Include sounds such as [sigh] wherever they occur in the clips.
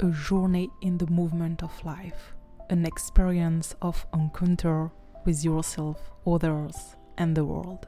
a journey in the movement of life, an experience of encounter with yourself, others, and the world.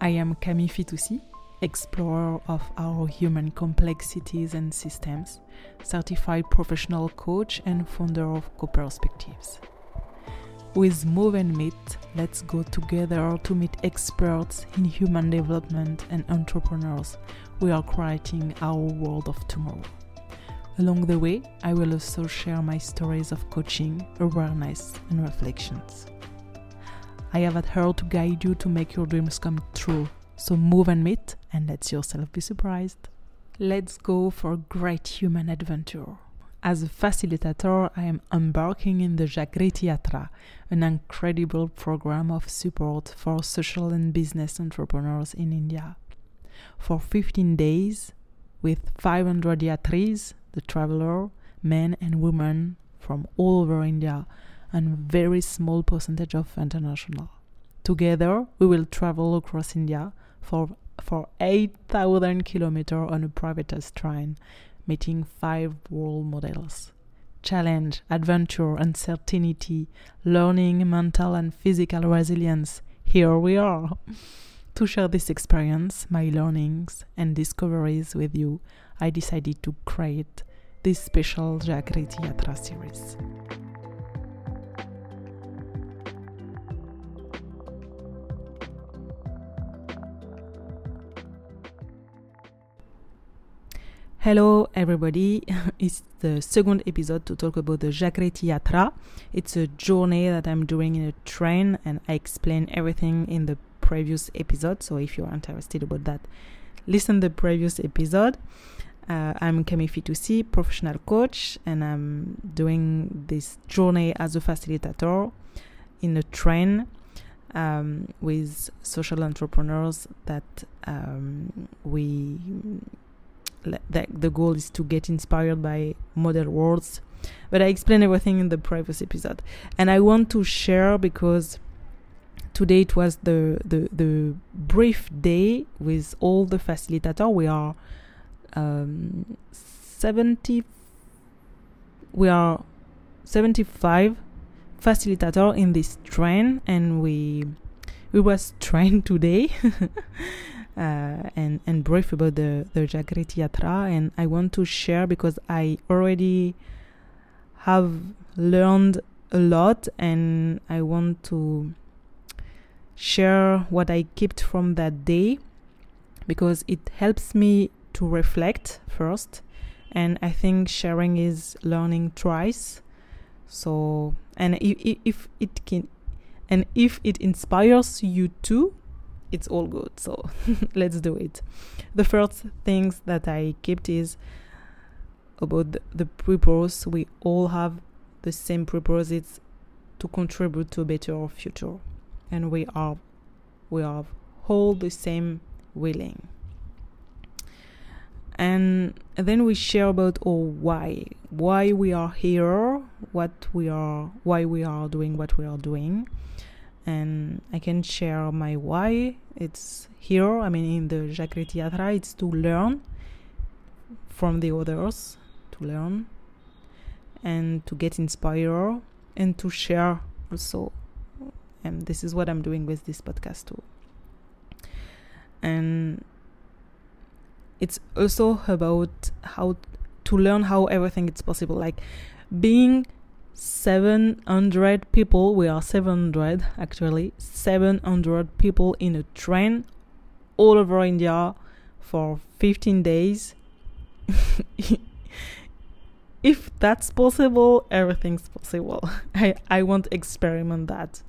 I am Camille Fitoussi, explorer of our human complexities and systems, certified professional coach, and founder of Co Perspectives. With Move and Meet, let's go together to meet experts in human development and entrepreneurs. We are creating our world of tomorrow. Along the way, I will also share my stories of coaching, awareness, and reflections. I have at heart to guide you to make your dreams come true. So move and meet and let yourself be surprised. Let's go for a great human adventure. As a facilitator, I am embarking in the Jagriti Yatra, an incredible program of support for social and business entrepreneurs in India. For 15 days, with 500 yatris, the traveler, men and women from all over India, and very small percentage of international. Together, we will travel across India for for 8,000 kilometers on a privatized train meeting five world models challenge, adventure, uncertainty, learning, mental and physical resilience. Here we are. [laughs] to share this experience, my learnings, and discoveries with you, I decided to create this special Jagriti Yatra series. Hello, everybody. [laughs] it's the second episode to talk about the Jagriti Yatra. It's a journey that I'm doing in a train, and I explain everything in the previous episode. So if you're interested about that, listen the previous episode. Uh, I'm Camille Fitoussi, professional coach, and I'm doing this journey as a facilitator in a train um, with social entrepreneurs that um, we the, the goal is to get inspired by model worlds. But i explained everything in the previous episode. And i want to share because today it was the the, the brief day with all the facilitator we are um, 70 we are 75 facilitator in this train and we we was trained [laughs] today [laughs] uh, and and brief about the the Jagriti Yatra, and I want to share because I already have learned a lot, and I want to share what I kept from that day because it helps me to reflect first, and I think sharing is learning twice. So, and if, if it can, and if it inspires you too, it's all good. So [laughs] let's do it. The first things that I kept is about the, the purpose. We all have the same purpose. It's to contribute to a better future, and we are we are all the same willing. And then we share about oh why why we are here, what we are, why we are doing what we are doing and I can share my why. It's here, I mean, in the Jagriti Yatra, it's to learn from the others, to learn and to get inspired and to share also. And this is what I'm doing with this podcast too. And it's also about how to learn how everything is possible, like being 700 people, we are 700 actually, 700 people in a train all over India for 15 days. [laughs] if that's possible, everything's possible. [laughs] I, I want to experiment that.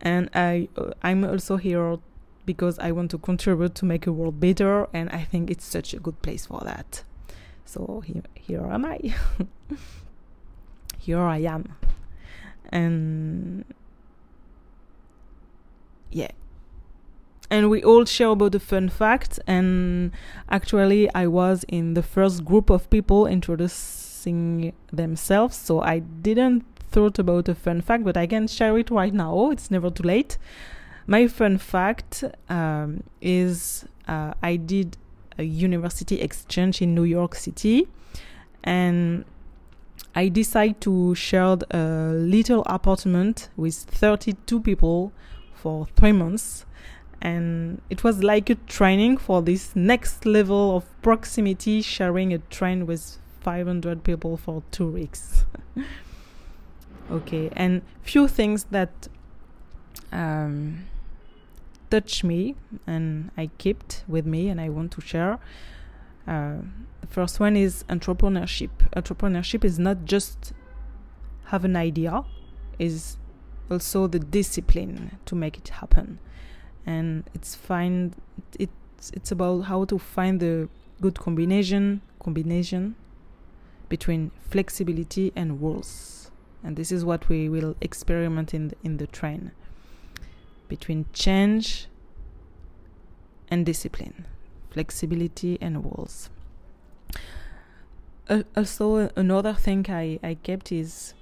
And I uh, I'm also here because I want to contribute to make a world better and I think it's such a good place for that. So here here am I. [laughs] here I am. And yeah. And we all share about the fun fact. And actually, I was in the first group of people introducing themselves, so I didn't thought about a fun fact, but I can share it right now. It's never too late. My fun fact um, is uh, I did a university exchange in New York City, and I decided to share a little apartment with 32 people for three months. And it was like a training for this next level of proximity, sharing a train with 500 people for two weeks. [laughs] okay, and few things that um, touch me and I kept with me and I want to share. Uh, the first one is entrepreneurship. Entrepreneurship is not just have an idea, is also the discipline to make it happen. And it's find it's it's about how to find the good combination combination between flexibility and rules. And this is what we will experiment in the, in the train between change and discipline, flexibility and rules. Uh, also, another thing I, I kept is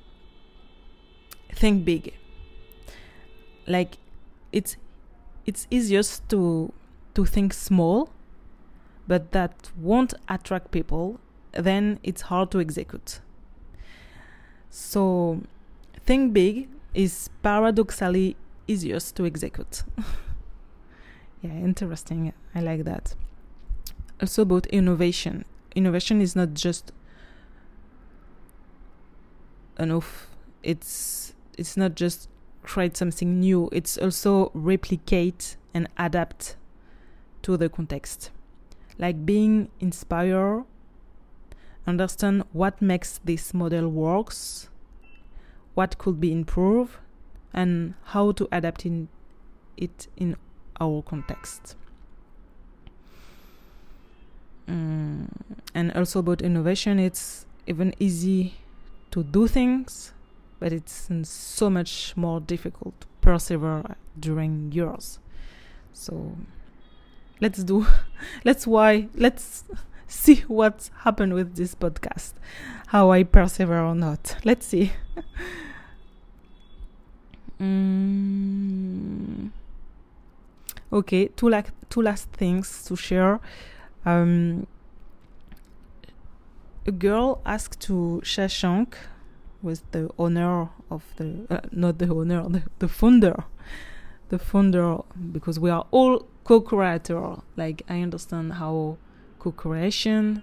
think big. Like it's it's easiest to to think small, but that won't attract people. Then it's hard to execute. So, think big is paradoxically easiest to execute. [laughs] yeah, interesting. I like that. Also about innovation. Innovation is not just enough. It's it's not just create something new. It's also replicate and adapt to the context. Like being inspired, understand what makes this model works, what could be improved, and how to adapt in it in our context. Mm, and also about innovation, it's even easy to do things, but it's so much more difficult to persevere during years. So let's do [laughs] let's why let's [laughs] see what happened with this podcast how i persevere or not let's see [laughs] Mm. Okay, two, la- two last things to share. Um, a girl asked to Shashank, was the owner of the, uh, not the owner, the, the founder, the founder, because we are all co-creator. Like I understand how co-creation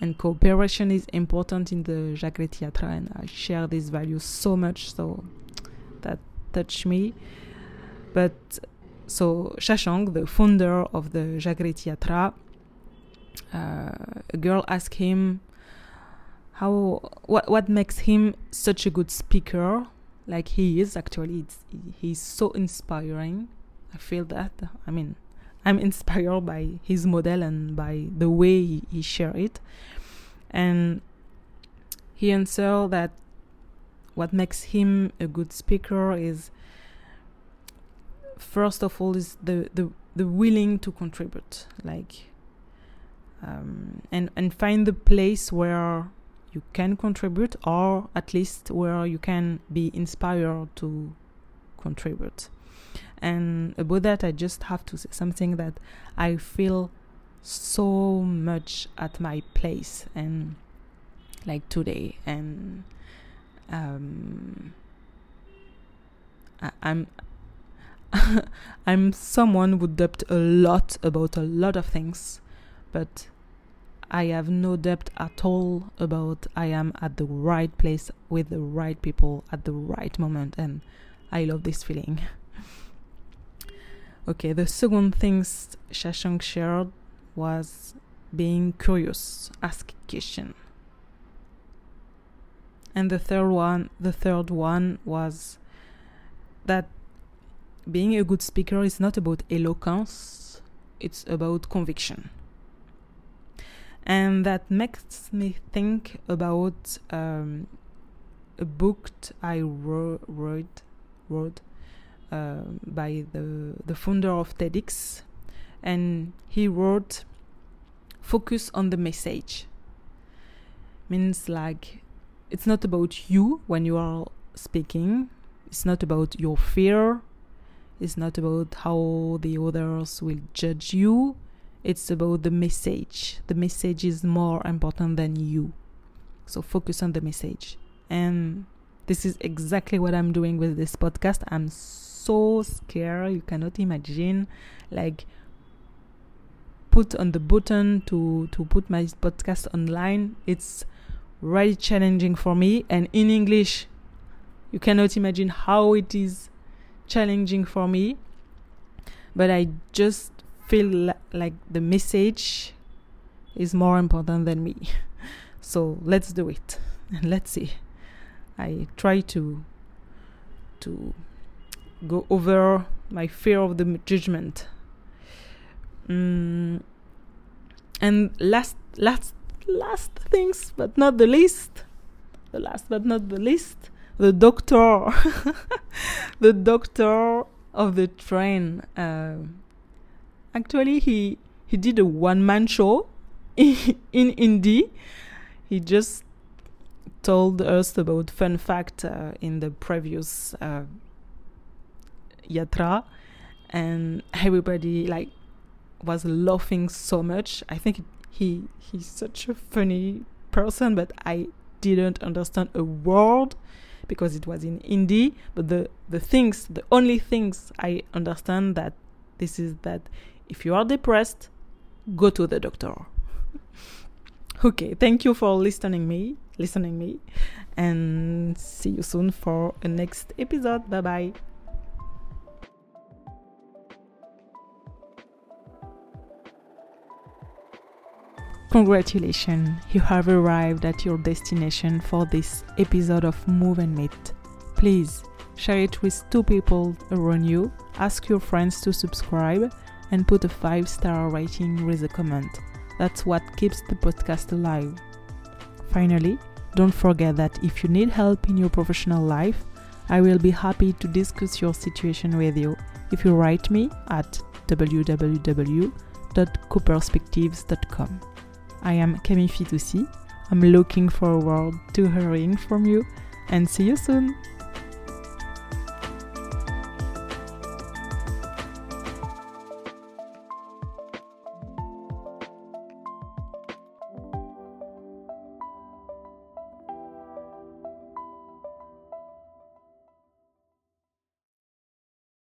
and cooperation is important in the Jagriti Yatra, and I share these values so much. So that touched me. But so Shashank, the founder of the Jagriti Yatra, uh, a girl asked him how what what makes him such a good speaker? Like he is actually it's, he's so inspiring. I feel that. I mean i'm inspired by his model and by the way he, he share it. And he answered that what makes him a good speaker is first of all is the the, the willing to contribute like um, and and find the place where you can contribute or at least where you can be inspired to contribute. And about that i just have to say something that i feel so much at my place and like today and um, I, I'm [laughs] I'm someone who doubt a lot about a lot of things, but I have no doubt at all about I am at the right place with the right people at the right moment, and I love this feeling. [laughs] okay, the second thing Shashank shared was being curious, ask question and the third one the third one was that being a good speaker is not about eloquence it's about conviction and that makes me think about um, a book I wrote, wrote, uh, by the, the founder of TEDx, and he wrote, "Focus on the message." Means like it's not about you when you are speaking. It's not about your fear. It's not about how the others will judge you. it's about the message. The message is more important than you. So focus on the message. And this is exactly what I'm doing with this podcast. I'm so scared, you cannot imagine. Like, put on the button to to put my podcast online it's really challenging for me. And in english you cannot imagine how it is challenging for me. But i just feel like the message is more important than me. [laughs] So let's do it. And [laughs] let's see. I try to to go over my fear of the judgment. Mm, and last, last, last things, but not the least, the last but not the least, the doctor, [laughs] the doctor of the train. Uh, actually, he he did a one man show [laughs] in, in Hindi. He just told us about fun fact uh, in the previous uh, yatra, and everybody like was laughing so much. I think he he's such a funny person, but I didn't understand a word because it was in Hindi. But the the things, the only things I understand that this is that if you are depressed, go to the doctor. [laughs] okay, thank you for listening me, listening me, and see you soon for a next episode. Bye bye. Congratulations, you have arrived at your destination for this episode of Move and Meet. Please share it with two people around you, ask your friends to subscribe, and put a 5 star rating with a comment. That's what keeps the podcast alive. Finally, don't forget that if you need help in your professional life, I will be happy to discuss your situation with you if you write me at www.coperspectives.com. I am Camille Fitoussi. I'm looking forward to hearing from you and see you soon.